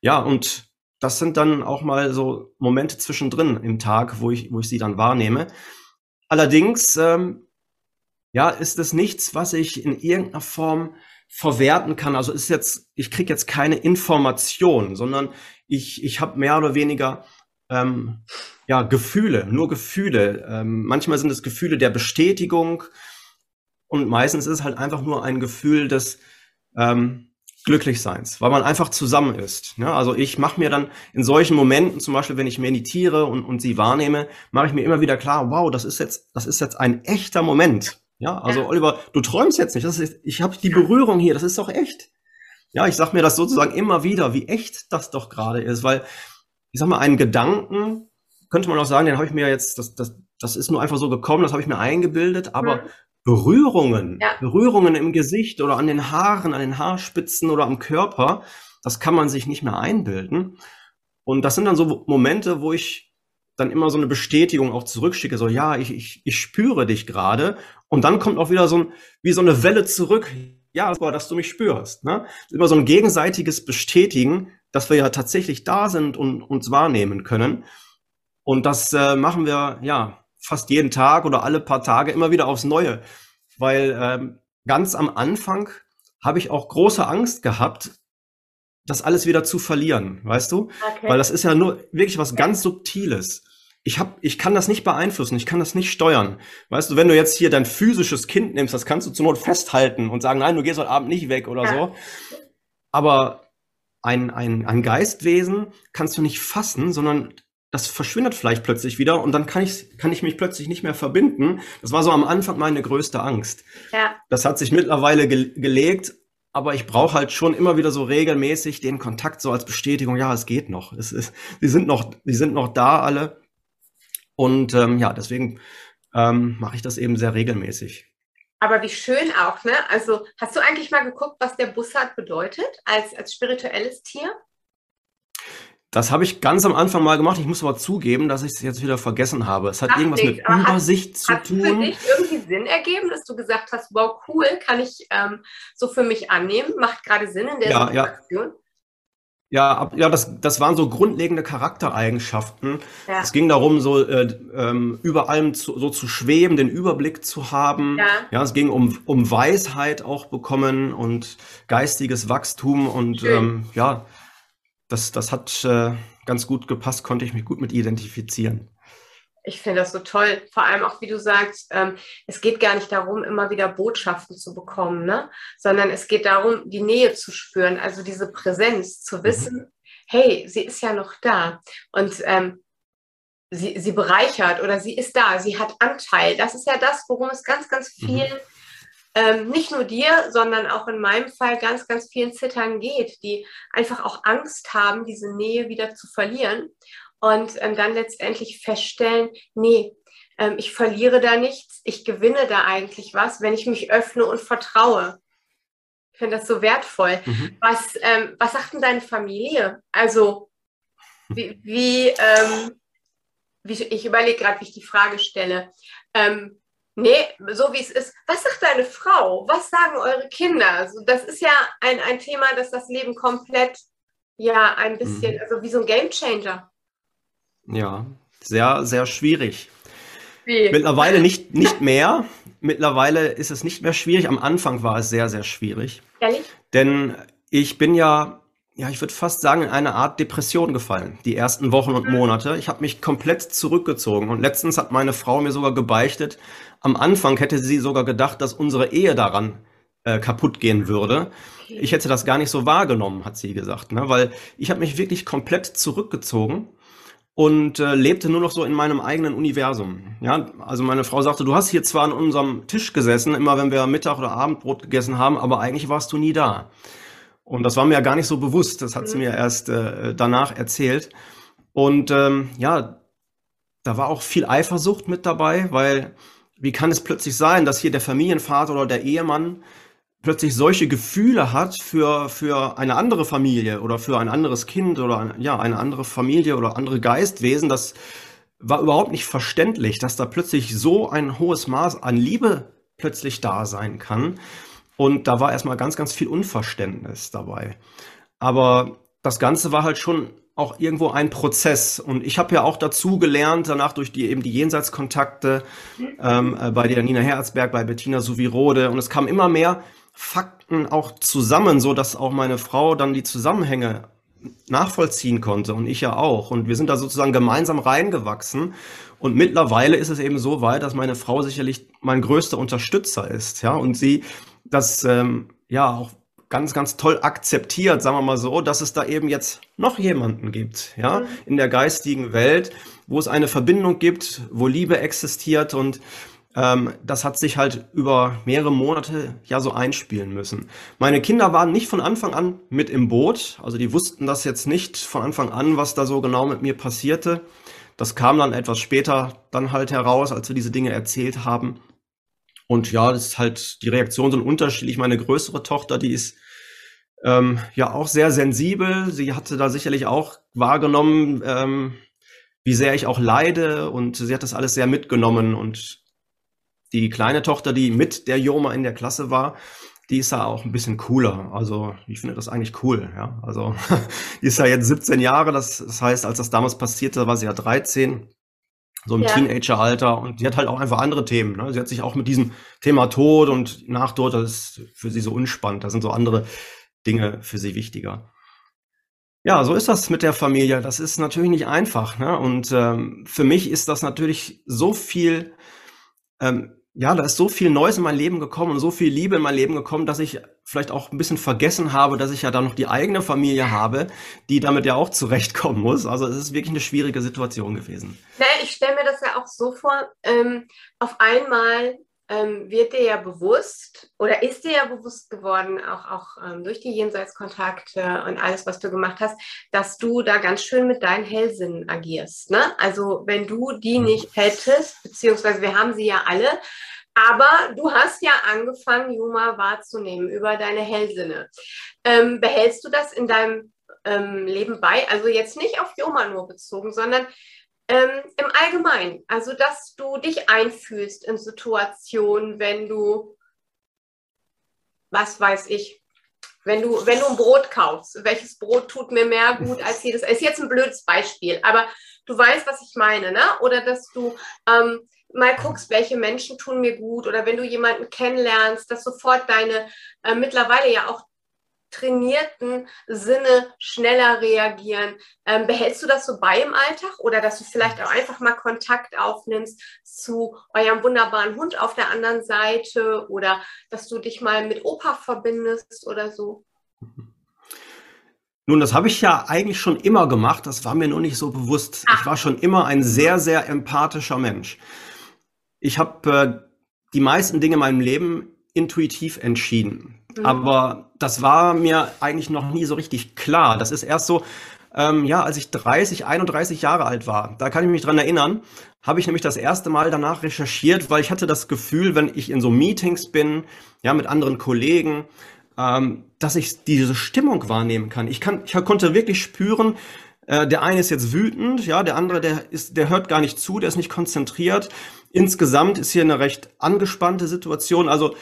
Ja, und das sind dann auch mal so Momente zwischendrin im Tag, wo ich, wo ich sie dann wahrnehme. Allerdings, ähm, ja, ist es nichts, was ich in irgendeiner Form verwerten kann. Also ist jetzt, ich kriege jetzt keine Information, sondern ich, ich habe mehr oder weniger ähm, ja Gefühle, nur Gefühle. Ähm, manchmal sind es Gefühle der Bestätigung, und meistens ist es halt einfach nur ein Gefühl des ähm, Glücklichseins, weil man einfach zusammen ist. Ja, also ich mache mir dann in solchen Momenten, zum Beispiel wenn ich meditiere und, und sie wahrnehme, mache ich mir immer wieder klar, wow, das ist jetzt, das ist jetzt ein echter Moment. Ja, also ja. Oliver, du träumst jetzt nicht. Das ist, ich habe die Berührung hier, das ist doch echt. Ja, ich sag mir das sozusagen immer wieder, wie echt das doch gerade ist, weil ich sag mal, einen Gedanken könnte man auch sagen, den habe ich mir jetzt, das, das, das ist nur einfach so gekommen, das habe ich mir eingebildet, aber mhm. Berührungen, ja. Berührungen im Gesicht oder an den Haaren, an den Haarspitzen oder am Körper, das kann man sich nicht mehr einbilden. Und das sind dann so Momente, wo ich dann immer so eine Bestätigung auch zurückschicke, so ja, ich, ich, ich spüre dich gerade. Und dann kommt auch wieder so ein, wie so eine Welle zurück, ja, dass du mich spürst. Ne? Immer so ein gegenseitiges Bestätigen, dass wir ja tatsächlich da sind und uns wahrnehmen können. Und das äh, machen wir, ja, fast jeden Tag oder alle paar Tage immer wieder aufs Neue. Weil ähm, ganz am Anfang habe ich auch große Angst gehabt, das alles wieder zu verlieren, weißt du? Okay. Weil das ist ja nur wirklich was ganz Subtiles. Ich hab, ich kann das nicht beeinflussen, ich kann das nicht steuern. Weißt du, wenn du jetzt hier dein physisches Kind nimmst, das kannst du zur Not festhalten und sagen, nein, du gehst heute Abend nicht weg oder ja. so. Aber ein, ein, ein Geistwesen kannst du nicht fassen, sondern das verschwindet vielleicht plötzlich wieder und dann kann ich, kann ich mich plötzlich nicht mehr verbinden. Das war so am Anfang meine größte Angst. Ja. Das hat sich mittlerweile ge gelegt, aber ich brauche halt schon immer wieder so regelmäßig den Kontakt so als Bestätigung, ja, es geht noch. Es ist, die sind noch, die sind noch da alle. Und ähm, ja, deswegen ähm, mache ich das eben sehr regelmäßig. Aber wie schön auch, ne? Also hast du eigentlich mal geguckt, was der Bussard bedeutet als, als spirituelles Tier? Das habe ich ganz am Anfang mal gemacht. Ich muss aber zugeben, dass ich es jetzt wieder vergessen habe. Es hat Ach, irgendwas nicht. mit Übersicht hat, zu hat tun. Hat für dich irgendwie Sinn ergeben, dass du gesagt hast, wow, cool, kann ich ähm, so für mich annehmen? Macht gerade Sinn in der ja, Situation? Ja. Ja, ja das, das waren so grundlegende Charaktereigenschaften. Ja. Es ging darum, so äh, ähm, über allem zu, so zu schweben, den Überblick zu haben. Ja, ja es ging um, um Weisheit auch bekommen und geistiges Wachstum und ähm, ja, das, das hat äh, ganz gut gepasst, konnte ich mich gut mit identifizieren. Ich finde das so toll. Vor allem auch, wie du sagst, ähm, es geht gar nicht darum, immer wieder Botschaften zu bekommen, ne? sondern es geht darum, die Nähe zu spüren, also diese Präsenz, zu mhm. wissen, mhm. hey, sie ist ja noch da und ähm, sie, sie bereichert oder sie ist da, sie hat Anteil. Das ist ja das, worum es ganz, ganz viel mhm ähm, nicht nur dir, sondern auch in meinem Fall ganz, ganz vielen Zittern geht, die einfach auch Angst haben, diese Nähe wieder zu verlieren und ähm, dann letztendlich feststellen, nee, ähm, ich verliere da nichts, ich gewinne da eigentlich was, wenn ich mich öffne und vertraue. Ich finde das so wertvoll. Mhm. Was, ähm, was sagt denn deine Familie? Also, wie, wie, ähm, wie ich überlege gerade, wie ich die Frage stelle. Ähm, Nee, so wie es ist. Was sagt deine Frau? Was sagen eure Kinder? Also das ist ja ein, ein Thema, das das Leben komplett, ja, ein bisschen, mhm. also wie so ein Gamechanger. Ja, sehr, sehr schwierig. Wie? Mittlerweile nicht, nicht mehr. Mittlerweile ist es nicht mehr schwierig. Am Anfang war es sehr, sehr schwierig. Ehrlich? Denn ich bin ja ja, ich würde fast sagen, in eine Art Depression gefallen, die ersten Wochen und mhm. Monate. Ich habe mich komplett zurückgezogen. Und letztens hat meine Frau mir sogar gebeichtet, am Anfang hätte sie sogar gedacht, dass unsere Ehe daran äh, kaputt gehen würde. Ich hätte das gar nicht so wahrgenommen, hat sie gesagt, ne? weil ich habe mich wirklich komplett zurückgezogen und äh, lebte nur noch so in meinem eigenen Universum. Ja, also meine Frau sagte, du hast hier zwar an unserem Tisch gesessen, immer wenn wir Mittag oder Abendbrot gegessen haben, aber eigentlich warst du nie da. Und das war mir ja gar nicht so bewusst. Das hat sie mir erst äh, danach erzählt. Und ähm, ja, da war auch viel Eifersucht mit dabei, weil wie kann es plötzlich sein, dass hier der Familienvater oder der Ehemann plötzlich solche Gefühle hat für, für eine andere Familie oder für ein anderes Kind oder ein, ja, eine andere Familie oder andere Geistwesen. Das war überhaupt nicht verständlich, dass da plötzlich so ein hohes Maß an Liebe plötzlich da sein kann. Und da war erstmal ganz, ganz viel Unverständnis dabei. Aber das Ganze war halt schon auch irgendwo ein Prozess. Und ich habe ja auch dazu gelernt, danach durch die eben die Jenseitskontakte ähm, äh, bei der Nina Herzberg, bei Bettina Suvirode. Und es kamen immer mehr Fakten auch zusammen, so dass auch meine Frau dann die Zusammenhänge nachvollziehen konnte und ich ja auch. Und wir sind da sozusagen gemeinsam reingewachsen. Und mittlerweile ist es eben so weit, dass meine Frau sicherlich mein größter Unterstützer ist, ja, und sie das ähm, ja auch ganz, ganz toll akzeptiert, sagen wir mal so, dass es da eben jetzt noch jemanden gibt, ja, mhm. in der geistigen Welt, wo es eine Verbindung gibt, wo Liebe existiert und ähm, das hat sich halt über mehrere Monate ja so einspielen müssen. Meine Kinder waren nicht von Anfang an mit im Boot, also die wussten das jetzt nicht von Anfang an, was da so genau mit mir passierte. Das kam dann etwas später dann halt heraus, als wir diese Dinge erzählt haben. Und ja, das ist halt, die Reaktionen sind unterschiedlich. Meine größere Tochter, die ist ähm, ja auch sehr sensibel. Sie hatte da sicherlich auch wahrgenommen, ähm, wie sehr ich auch leide und sie hat das alles sehr mitgenommen. Und die kleine Tochter, die mit der Joma in der Klasse war, die ist ja auch ein bisschen cooler. Also ich finde das eigentlich cool. Ja, also die ist ja jetzt 17 Jahre. Das, das heißt, als das damals passierte, war sie ja 13 so im ja. Teenageralter und sie hat halt auch einfach andere Themen. Ne? Sie hat sich auch mit diesem Thema Tod und Nachtod, das ist für sie so unspannend. Da sind so andere Dinge für sie wichtiger. Ja, so ist das mit der Familie. Das ist natürlich nicht einfach. Ne? Und ähm, für mich ist das natürlich so viel ähm, ja, da ist so viel Neues in mein Leben gekommen und so viel Liebe in mein Leben gekommen, dass ich vielleicht auch ein bisschen vergessen habe, dass ich ja da noch die eigene Familie habe, die damit ja auch zurechtkommen muss. Also es ist wirklich eine schwierige Situation gewesen. Ja, ich stelle mir das ja auch so vor, ähm, auf einmal ähm, wird dir ja bewusst oder ist dir ja bewusst geworden, auch, auch ähm, durch die Jenseitskontakte und alles, was du gemacht hast, dass du da ganz schön mit deinen Hellsinnen agierst. Ne? Also wenn du die mhm. nicht hättest, beziehungsweise wir haben sie ja alle, aber du hast ja angefangen, Juma wahrzunehmen über deine Hellsinne. Ähm, behältst du das in deinem ähm, Leben bei. Also jetzt nicht auf Joma nur bezogen, sondern ähm, im Allgemeinen. Also, dass du dich einfühlst in Situationen, wenn du, was weiß ich, wenn du, wenn du ein Brot kaufst, welches Brot tut mir mehr gut als jedes? Ist jetzt ein blödes Beispiel, aber du weißt, was ich meine, ne? Oder dass du ähm, mal guckst, welche Menschen tun mir gut, oder wenn du jemanden kennenlernst, dass sofort deine äh, mittlerweile ja auch trainierten Sinne schneller reagieren. Ähm, behältst du das so bei im Alltag oder dass du vielleicht auch einfach mal Kontakt aufnimmst zu eurem wunderbaren Hund auf der anderen Seite oder dass du dich mal mit Opa verbindest oder so? Nun, das habe ich ja eigentlich schon immer gemacht, das war mir nur nicht so bewusst. Ach. Ich war schon immer ein sehr, sehr empathischer Mensch. Ich habe äh, die meisten Dinge in meinem Leben intuitiv entschieden. Mhm. Aber das war mir eigentlich noch nie so richtig klar. Das ist erst so, ähm, ja, als ich 30, 31 Jahre alt war, da kann ich mich dran erinnern, habe ich nämlich das erste Mal danach recherchiert, weil ich hatte das Gefühl, wenn ich in so Meetings bin, ja, mit anderen Kollegen, ähm, dass ich diese Stimmung wahrnehmen kann. Ich kann, ich konnte wirklich spüren, äh, der eine ist jetzt wütend, ja, der andere, der ist, der hört gar nicht zu, der ist nicht konzentriert. Insgesamt ist hier eine recht angespannte Situation. Also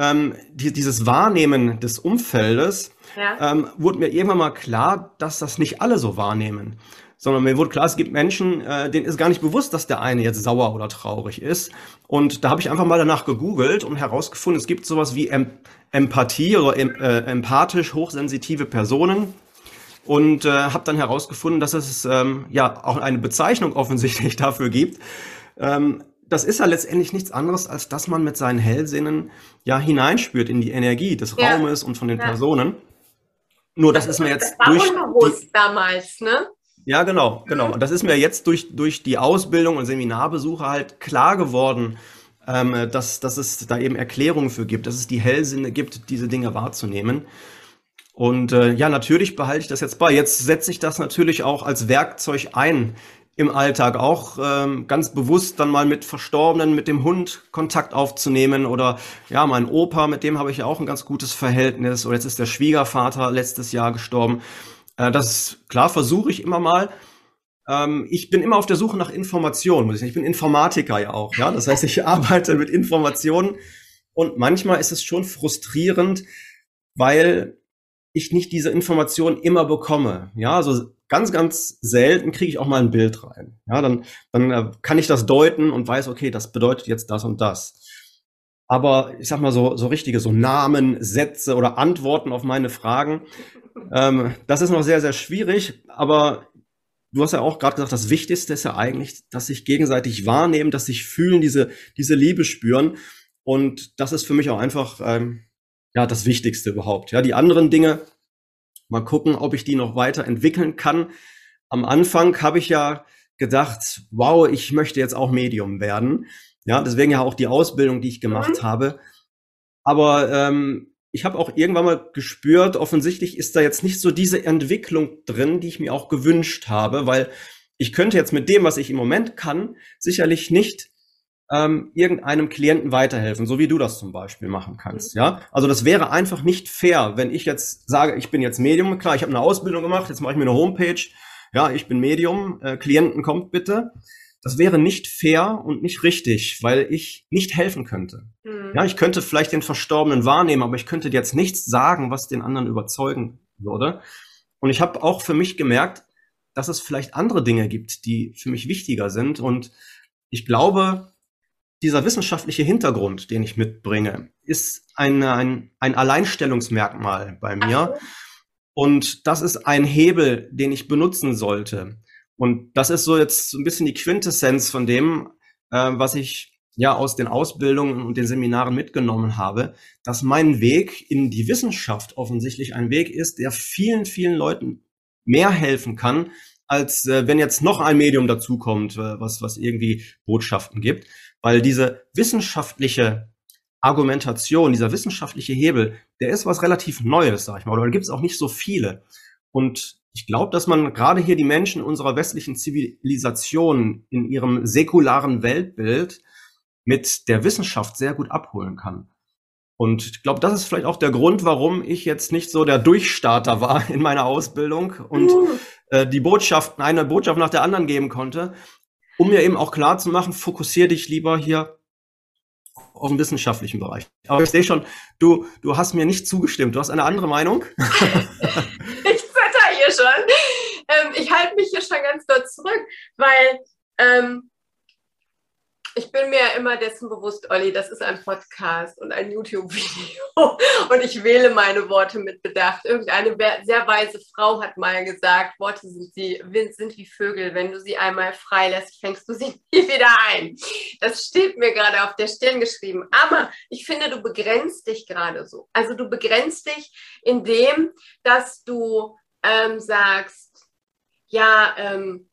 ähm, die, dieses Wahrnehmen des Umfeldes ja. ähm, wurde mir irgendwann mal klar, dass das nicht alle so wahrnehmen. Sondern mir wurde klar, es gibt Menschen, äh, denen ist gar nicht bewusst, dass der eine jetzt sauer oder traurig ist. Und da habe ich einfach mal danach gegoogelt und herausgefunden, es gibt sowas wie em Empathie oder em äh, empathisch hochsensitive Personen und äh, habe dann herausgefunden, dass es ähm, ja auch eine Bezeichnung offensichtlich dafür gibt. Ähm, das ist ja letztendlich nichts anderes, als dass man mit seinen Hellsinnen ja hineinspürt in die Energie des ja. Raumes und von den ja. Personen. Nur das, das, ist mir jetzt das war durch unbewusst die, damals, ne? Ja, genau, genau. Und das ist mir jetzt durch, durch die Ausbildung und Seminarbesuche halt klar geworden, ähm, dass, dass es da eben Erklärungen für gibt, dass es die Hellsinne gibt, diese Dinge wahrzunehmen. Und äh, ja, natürlich behalte ich das jetzt bei. Jetzt setze ich das natürlich auch als Werkzeug ein im Alltag auch ähm, ganz bewusst dann mal mit Verstorbenen, mit dem Hund Kontakt aufzunehmen oder ja, mein Opa, mit dem habe ich ja auch ein ganz gutes Verhältnis oder jetzt ist der Schwiegervater letztes Jahr gestorben. Äh, das klar versuche ich immer mal. Ähm, ich bin immer auf der Suche nach Informationen, muss ich sagen. Ich bin Informatiker ja auch, ja. Das heißt, ich arbeite mit Informationen und manchmal ist es schon frustrierend, weil ich nicht diese Informationen immer bekomme. Ja, also ganz, ganz selten kriege ich auch mal ein Bild rein. Ja, dann, dann äh, kann ich das deuten und weiß, okay, das bedeutet jetzt das und das. Aber ich sag mal so, so richtige so Namen, Sätze oder Antworten auf meine Fragen, ähm, das ist noch sehr, sehr schwierig. Aber du hast ja auch gerade gesagt, das Wichtigste ist ja eigentlich, dass sich gegenseitig wahrnehmen, dass sich fühlen, diese, diese Liebe spüren. Und das ist für mich auch einfach ähm, ja das Wichtigste überhaupt. Ja, die anderen Dinge, Mal gucken, ob ich die noch weiter entwickeln kann. Am Anfang habe ich ja gedacht, wow, ich möchte jetzt auch Medium werden. Ja, deswegen ja auch die Ausbildung, die ich gemacht mhm. habe. Aber ähm, ich habe auch irgendwann mal gespürt, offensichtlich ist da jetzt nicht so diese Entwicklung drin, die ich mir auch gewünscht habe, weil ich könnte jetzt mit dem, was ich im Moment kann, sicherlich nicht ähm, irgendeinem Klienten weiterhelfen, so wie du das zum Beispiel machen kannst. Ja, also das wäre einfach nicht fair, wenn ich jetzt sage, ich bin jetzt Medium, klar, ich habe eine Ausbildung gemacht, jetzt mache ich mir eine Homepage, ja, ich bin Medium, äh, Klienten kommt bitte. Das wäre nicht fair und nicht richtig, weil ich nicht helfen könnte. Mhm. Ja, ich könnte vielleicht den Verstorbenen wahrnehmen, aber ich könnte jetzt nichts sagen, was den anderen überzeugen würde. Und ich habe auch für mich gemerkt, dass es vielleicht andere Dinge gibt, die für mich wichtiger sind. Und ich glaube, dieser wissenschaftliche Hintergrund, den ich mitbringe, ist ein, ein, ein Alleinstellungsmerkmal bei mir. Und das ist ein Hebel, den ich benutzen sollte. Und das ist so jetzt ein bisschen die Quintessenz von dem, äh, was ich ja aus den Ausbildungen und den Seminaren mitgenommen habe, dass mein Weg in die Wissenschaft offensichtlich ein Weg ist, der vielen, vielen Leuten mehr helfen kann, als äh, wenn jetzt noch ein Medium dazukommt, äh, was, was irgendwie Botschaften gibt. Weil diese wissenschaftliche Argumentation, dieser wissenschaftliche Hebel, der ist was relativ Neues, sag ich mal, oder da gibt es auch nicht so viele. Und ich glaube, dass man gerade hier die Menschen unserer westlichen Zivilisation in ihrem säkularen Weltbild mit der Wissenschaft sehr gut abholen kann. Und ich glaube, das ist vielleicht auch der Grund, warum ich jetzt nicht so der Durchstarter war in meiner Ausbildung und äh, die Botschaften, eine Botschaft nach der anderen geben konnte, um mir eben auch klar zu machen, fokussiere dich lieber hier auf den wissenschaftlichen Bereich. Aber ich sehe schon, du, du hast mir nicht zugestimmt. Du hast eine andere Meinung? ich zitter hier schon. Ähm, ich halte mich hier schon ganz dort zurück, weil ähm, ich bin mir immer dessen bewusst, Olli, das ist ein Podcast und ein YouTube-Video. Und ich wähle meine Worte mit Bedacht. Irgendeine sehr weise Frau hat mal gesagt, Worte sind, sie, sind wie Vögel. Wenn du sie einmal freilässt, fängst du sie nie wieder ein. Das steht mir gerade auf der Stirn geschrieben. Aber ich finde, du begrenzt dich gerade so. Also du begrenzt dich in dem, dass du ähm, sagst, ja, ähm,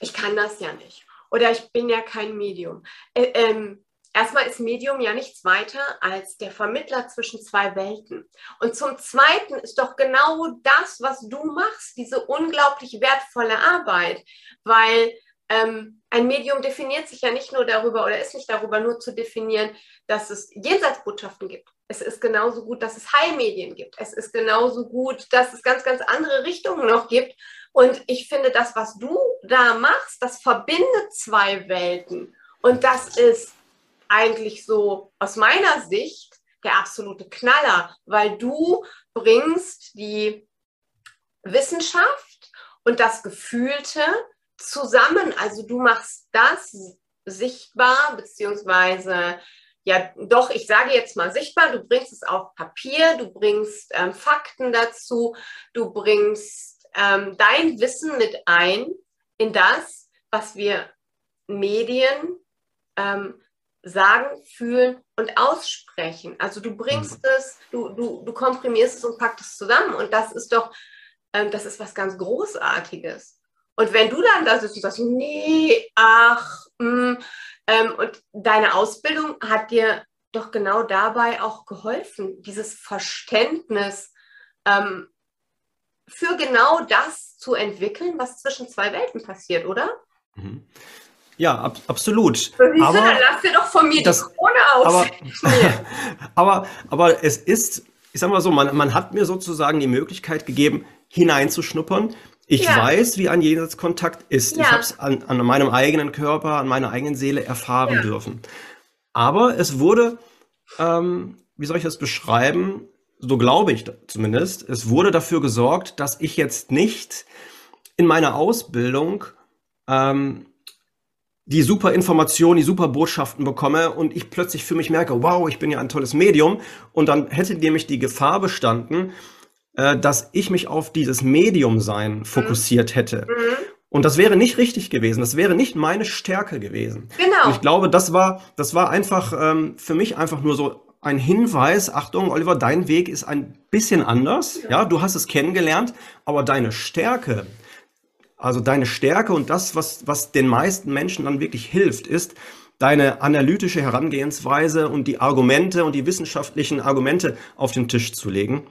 ich kann das ja nicht oder ich bin ja kein Medium. Äh, ähm, erstmal ist Medium ja nichts weiter als der Vermittler zwischen zwei Welten. Und zum Zweiten ist doch genau das, was du machst, diese unglaublich wertvolle Arbeit, weil ähm, ein Medium definiert sich ja nicht nur darüber oder ist nicht darüber nur zu definieren, dass es Jenseitsbotschaften gibt. Es ist genauso gut, dass es Heilmedien gibt. Es ist genauso gut, dass es ganz, ganz andere Richtungen noch gibt. Und ich finde, das, was du da machst, das verbindet zwei Welten. Und das ist eigentlich so aus meiner Sicht der absolute Knaller, weil du bringst die Wissenschaft und das Gefühlte zusammen. Also du machst das sichtbar, beziehungsweise ja, doch, ich sage jetzt mal sichtbar, du bringst es auf Papier, du bringst ähm, Fakten dazu, du bringst ähm, dein Wissen mit ein in das, was wir Medien ähm, sagen, fühlen und aussprechen. Also du bringst mhm. es, du, du, du komprimierst es und packst es zusammen. Und das ist doch, ähm, das ist was ganz Großartiges. Und wenn du dann da sitzt und sagst, nee, ach, mh, mm, ähm, und deine Ausbildung hat dir doch genau dabei auch geholfen, dieses Verständnis ähm, für genau das zu entwickeln, was zwischen zwei Welten passiert, oder? Mhm. Ja, ab, absolut. Siehst aber dann lass dir doch von mir das, die Krone aus. Aber, aber, aber es ist, ich sag mal so, man, man hat mir sozusagen die Möglichkeit gegeben, hineinzuschnuppern. Ich ja. weiß, wie ein Jenseitskontakt ist. Ja. Ich habe es an, an, meinem eigenen Körper, an meiner eigenen Seele erfahren ja. dürfen. Aber es wurde, ähm, wie soll ich das beschreiben, so glaube ich zumindest, es wurde dafür gesorgt, dass ich jetzt nicht in meiner Ausbildung ähm, die super Informationen, die super Botschaften bekomme und ich plötzlich für mich merke, wow, ich bin ja ein tolles Medium und dann hätte nämlich die Gefahr bestanden, äh, dass ich mich auf dieses Medium-Sein fokussiert hätte. Mhm. Und das wäre nicht richtig gewesen. Das wäre nicht meine Stärke gewesen. Genau. Und ich glaube, das war, das war einfach ähm, für mich einfach nur so ein Hinweis, Achtung, Oliver, dein Weg ist ein bisschen anders. Ja, du hast es kennengelernt, aber deine Stärke, also deine Stärke und das, was, was den meisten Menschen dann wirklich hilft, ist, deine analytische Herangehensweise und die Argumente und die wissenschaftlichen Argumente auf den Tisch zu legen.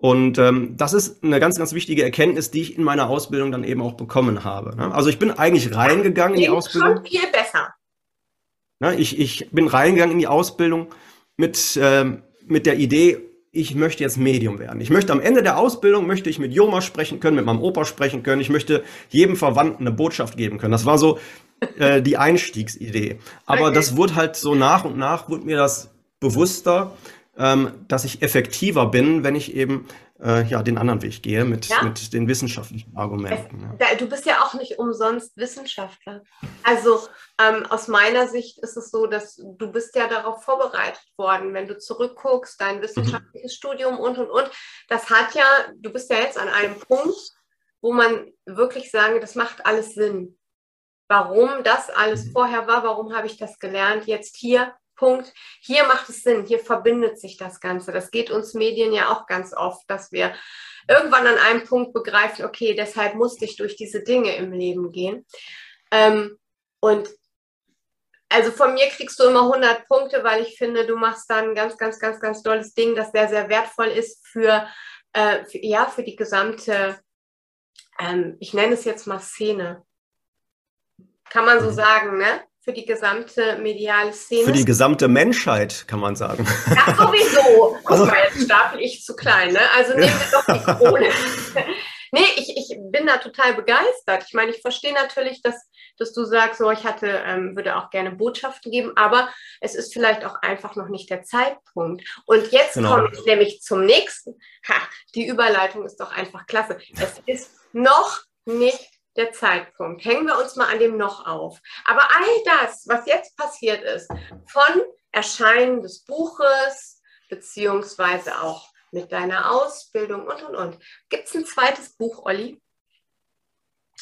Und ähm, das ist eine ganz, ganz wichtige Erkenntnis, die ich in meiner Ausbildung dann eben auch bekommen habe. Ne? Also ich bin eigentlich reingegangen in die Ausbildung. Schon viel besser. Ne? Ich, ich bin reingegangen in die Ausbildung mit, ähm, mit der Idee, ich möchte jetzt Medium werden. Ich möchte am Ende der Ausbildung, möchte ich mit Joma sprechen können, mit meinem Opa sprechen können. Ich möchte jedem Verwandten eine Botschaft geben können. Das war so äh, die Einstiegsidee. Aber okay. das wurde halt so nach und nach, wurde mir das bewusster, ähm, dass ich effektiver bin, wenn ich eben äh, ja, den anderen Weg gehe mit, ja? mit den wissenschaftlichen Argumenten. Es, ja. Du bist ja auch nicht umsonst Wissenschaftler. Also ähm, aus meiner Sicht ist es so, dass du bist ja darauf vorbereitet worden, wenn du zurückguckst, dein wissenschaftliches mhm. Studium und, und, und. Das hat ja, du bist ja jetzt an einem Punkt, wo man wirklich sagen, das macht alles Sinn. Warum das alles mhm. vorher war, warum habe ich das gelernt, jetzt hier Punkt, hier macht es Sinn, hier verbindet sich das Ganze. Das geht uns Medien ja auch ganz oft, dass wir irgendwann an einem Punkt begreifen, okay, deshalb musste ich durch diese Dinge im Leben gehen. Ähm, und also von mir kriegst du immer 100 Punkte, weil ich finde, du machst da ein ganz, ganz, ganz, ganz tolles Ding, das sehr, sehr wertvoll ist für, äh, für ja, für die gesamte, ähm, ich nenne es jetzt mal Szene. Kann man so mhm. sagen, ne? Für die gesamte mediale Szene. Für die gesamte Menschheit, kann man sagen. Ja, sowieso. Guck also, mal, jetzt stapel ich zu klein, ne? Also nehmen wir doch die Krone. nee, ich, ich bin da total begeistert. Ich meine, ich verstehe natürlich, dass, dass du sagst, so, ich hatte, ähm, würde auch gerne Botschaften geben, aber es ist vielleicht auch einfach noch nicht der Zeitpunkt. Und jetzt genau. komme ich nämlich zum nächsten. Ha, die Überleitung ist doch einfach klasse. Es ist noch nicht der Zeitpunkt. Hängen wir uns mal an dem noch auf. Aber all das, was jetzt passiert ist, von Erscheinen des Buches, beziehungsweise auch mit deiner Ausbildung und, und, und. Gibt es ein zweites Buch, Olli?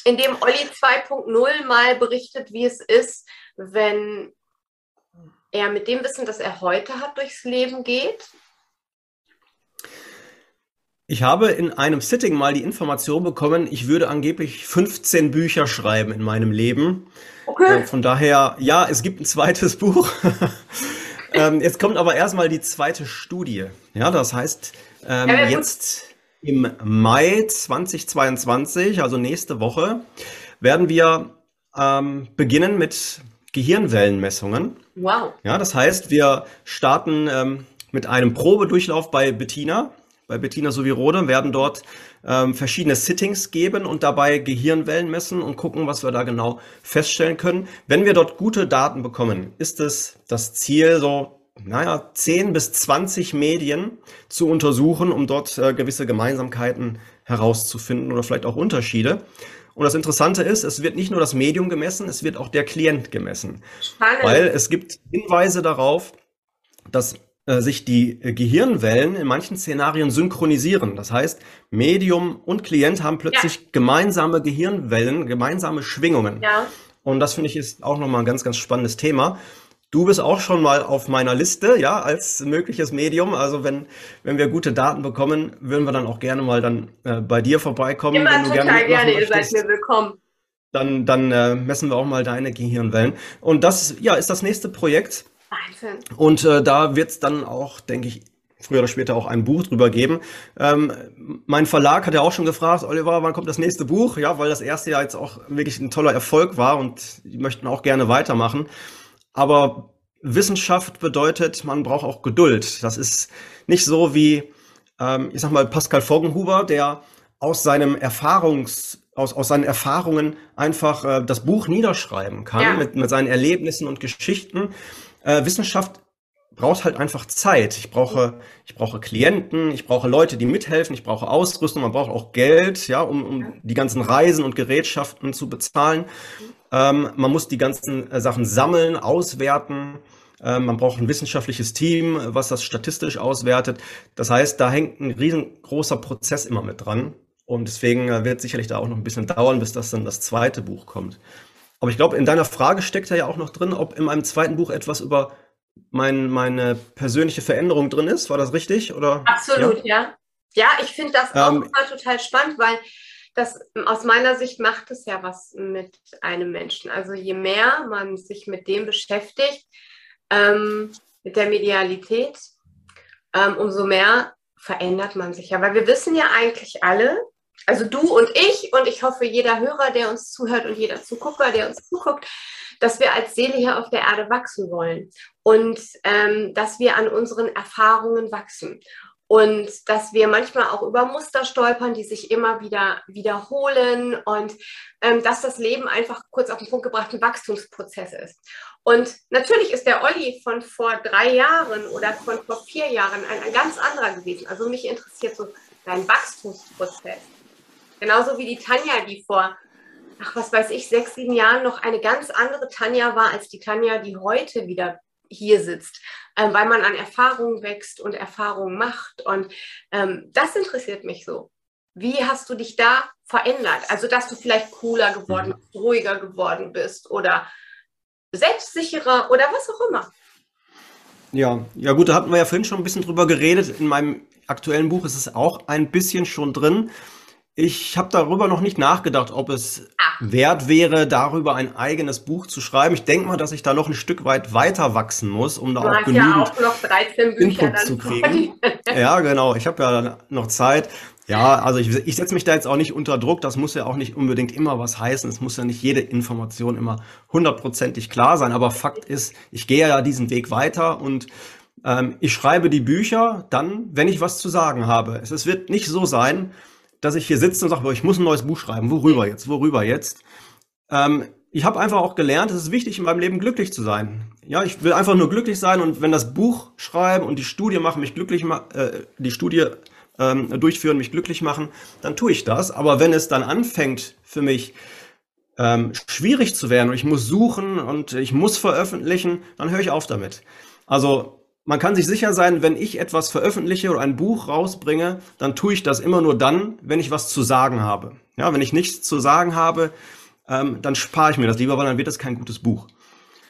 In dem Olli 2.0 mal berichtet, wie es ist, wenn er mit dem Wissen, das er heute hat, durchs Leben geht? Ich habe in einem Sitting mal die Information bekommen, ich würde angeblich 15 Bücher schreiben in meinem Leben. Okay. Äh, von daher, ja, es gibt ein zweites Buch. ähm, jetzt kommt aber erstmal die zweite Studie. Ja, das heißt, ähm, ja, jetzt im Mai 2022, also nächste Woche, werden wir ähm, beginnen mit Gehirnwellenmessungen. Wow. Ja, das heißt, wir starten ähm, mit einem Probedurchlauf bei Bettina bei Bettina Sovirode, werden dort ähm, verschiedene Sittings geben und dabei Gehirnwellen messen und gucken, was wir da genau feststellen können. Wenn wir dort gute Daten bekommen, ist es das Ziel, so, naja, 10 bis 20 Medien zu untersuchen, um dort äh, gewisse Gemeinsamkeiten herauszufinden oder vielleicht auch Unterschiede. Und das Interessante ist, es wird nicht nur das Medium gemessen, es wird auch der Klient gemessen. Spannend. Weil es gibt Hinweise darauf, dass sich die äh, Gehirnwellen in manchen Szenarien synchronisieren. Das heißt, Medium und Klient haben plötzlich ja. gemeinsame Gehirnwellen, gemeinsame Schwingungen. Ja. Und das finde ich ist auch nochmal ein ganz, ganz spannendes Thema. Du bist auch schon mal auf meiner Liste, ja, als mögliches Medium. Also wenn, wenn wir gute Daten bekommen, würden wir dann auch gerne mal dann äh, bei dir vorbeikommen. Immer wenn du total gerne, gerne. ihr seid mir willkommen. Dann, dann äh, messen wir auch mal deine Gehirnwellen. Und das, ja, ist das nächste Projekt. Wahnsinn. Und äh, da wird es dann auch, denke ich, früher oder später auch ein Buch drüber geben. Ähm, mein Verlag hat ja auch schon gefragt, Oliver, wann kommt das nächste Buch? Ja, weil das erste ja jetzt auch wirklich ein toller Erfolg war und die möchten auch gerne weitermachen. Aber Wissenschaft bedeutet, man braucht auch Geduld. Das ist nicht so wie, ähm, ich sag mal, Pascal Foggenhuber, der aus seinem Erfahrungs aus, aus seinen Erfahrungen einfach äh, das Buch niederschreiben kann ja. mit, mit seinen Erlebnissen und Geschichten äh, Wissenschaft braucht halt einfach Zeit. Ich brauche, ich brauche Klienten, ich brauche Leute, die mithelfen, ich brauche Ausrüstung, man braucht auch Geld, ja, um, um die ganzen Reisen und Gerätschaften zu bezahlen. Ähm, man muss die ganzen äh, Sachen sammeln, auswerten. Ähm, man braucht ein wissenschaftliches Team, was das statistisch auswertet. Das heißt, da hängt ein riesengroßer Prozess immer mit dran. Und deswegen äh, wird sicherlich da auch noch ein bisschen dauern, bis das dann das zweite Buch kommt. Aber ich glaube, in deiner Frage steckt ja auch noch drin, ob in meinem zweiten Buch etwas über mein, meine persönliche Veränderung drin ist. War das richtig? Oder? Absolut, ja. Ja, ja ich finde das auch ähm, total spannend, weil das aus meiner Sicht macht es ja was mit einem Menschen. Also je mehr man sich mit dem beschäftigt, ähm, mit der Medialität, ähm, umso mehr verändert man sich ja. Weil wir wissen ja eigentlich alle, also du und ich und ich hoffe jeder Hörer, der uns zuhört und jeder Zugucker, der uns zuguckt, dass wir als Seele hier auf der Erde wachsen wollen und ähm, dass wir an unseren Erfahrungen wachsen und dass wir manchmal auch über Muster stolpern, die sich immer wieder wiederholen und ähm, dass das Leben einfach kurz auf den Punkt gebracht ein Wachstumsprozess ist. Und natürlich ist der Olli von vor drei Jahren oder von vor vier Jahren ein, ein ganz anderer gewesen. Also mich interessiert so dein Wachstumsprozess. Genauso wie die Tanja, die vor, ach was weiß ich, sechs, sieben Jahren noch eine ganz andere Tanja war als die Tanja, die heute wieder hier sitzt, ähm, weil man an Erfahrungen wächst und Erfahrungen macht. Und ähm, das interessiert mich so. Wie hast du dich da verändert? Also, dass du vielleicht cooler geworden, mhm. ruhiger geworden bist oder selbstsicherer oder was auch immer. Ja, ja gut, da hatten wir ja vorhin schon ein bisschen drüber geredet. In meinem aktuellen Buch ist es auch ein bisschen schon drin. Ich habe darüber noch nicht nachgedacht, ob es ah. wert wäre, darüber ein eigenes Buch zu schreiben. Ich denke mal, dass ich da noch ein Stück weit weiter wachsen muss, um da du auch genügend ja auch Input zu kriegen. ja, genau. Ich habe ja noch Zeit. Ja, also ich, ich setze mich da jetzt auch nicht unter Druck. Das muss ja auch nicht unbedingt immer was heißen. Es muss ja nicht jede Information immer hundertprozentig klar sein. Aber Fakt ist, ich gehe ja diesen Weg weiter und ähm, ich schreibe die Bücher dann, wenn ich was zu sagen habe. Es, es wird nicht so sein, dass ich hier sitze und sage, ich muss ein neues Buch schreiben. Worüber jetzt? Worüber jetzt? Ähm, ich habe einfach auch gelernt, es ist wichtig, in meinem Leben glücklich zu sein. Ja, ich will einfach nur glücklich sein und wenn das Buch schreiben und die Studie machen mich glücklich, äh, die Studie ähm, durchführen, mich glücklich machen, dann tue ich das. Aber wenn es dann anfängt für mich ähm, schwierig zu werden und ich muss suchen und ich muss veröffentlichen, dann höre ich auf damit. Also man kann sich sicher sein, wenn ich etwas veröffentliche oder ein Buch rausbringe, dann tue ich das immer nur dann, wenn ich was zu sagen habe. Ja, wenn ich nichts zu sagen habe, ähm, dann spare ich mir das lieber, weil dann wird das kein gutes Buch.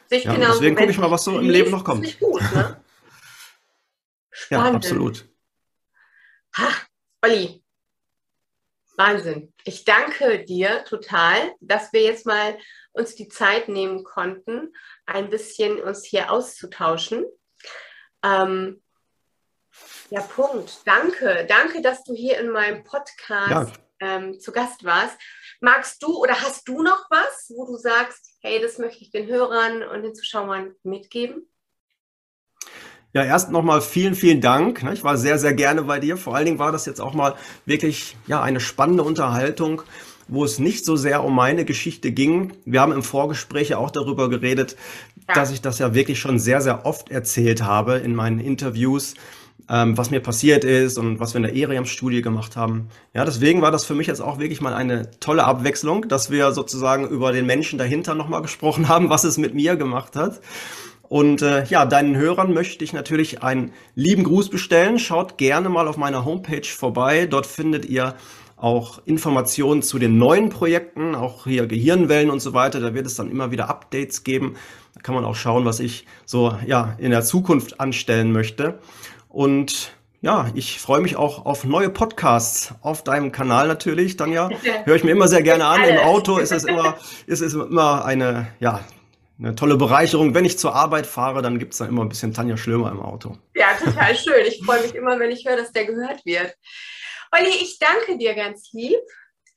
Ja, genau deswegen gucke ich mal, was so im Leben noch kommt. Gut, ne? ja, absolut. Ha, Olli, Wahnsinn. Ich danke dir total, dass wir jetzt mal uns die Zeit nehmen konnten, ein bisschen uns hier auszutauschen. Ähm, ja, Punkt. Danke. Danke, dass du hier in meinem Podcast ja. ähm, zu Gast warst. Magst du oder hast du noch was, wo du sagst, hey, das möchte ich den Hörern und den Zuschauern mitgeben? Ja, erst nochmal vielen, vielen Dank. Ich war sehr, sehr gerne bei dir. Vor allen Dingen war das jetzt auch mal wirklich ja, eine spannende Unterhaltung, wo es nicht so sehr um meine Geschichte ging. Wir haben im Vorgespräch ja auch darüber geredet, ja. dass ich das ja wirklich schon sehr, sehr oft erzählt habe in meinen Interviews, ähm, was mir passiert ist und was wir in der ERIAM-Studie gemacht haben. Ja, deswegen war das für mich jetzt auch wirklich mal eine tolle Abwechslung, dass wir sozusagen über den Menschen dahinter nochmal gesprochen haben, was es mit mir gemacht hat. Und äh, ja, deinen Hörern möchte ich natürlich einen lieben Gruß bestellen. Schaut gerne mal auf meiner Homepage vorbei. Dort findet ihr auch Informationen zu den neuen Projekten, auch hier Gehirnwellen und so weiter. Da wird es dann immer wieder Updates geben. Da kann man auch schauen, was ich so ja in der Zukunft anstellen möchte. Und ja, ich freue mich auch auf neue Podcasts auf deinem Kanal natürlich, Tanja. Höre ich mir immer sehr gerne an. Im Auto ist es immer, ist es immer eine, ja, eine tolle Bereicherung. Wenn ich zur Arbeit fahre, dann gibt es dann immer ein bisschen Tanja Schlömer im Auto. Ja, total schön. Ich freue mich immer, wenn ich höre, dass der gehört wird. Olli, ich danke dir ganz lieb.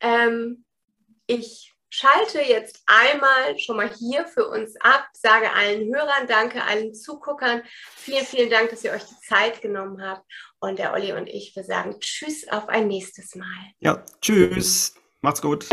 Ähm, ich schalte jetzt einmal schon mal hier für uns ab, sage allen Hörern Danke, allen Zuguckern. Vielen, vielen Dank, dass ihr euch die Zeit genommen habt. Und der Olli und ich, wir sagen Tschüss auf ein nächstes Mal. Ja, Tschüss. Macht's gut.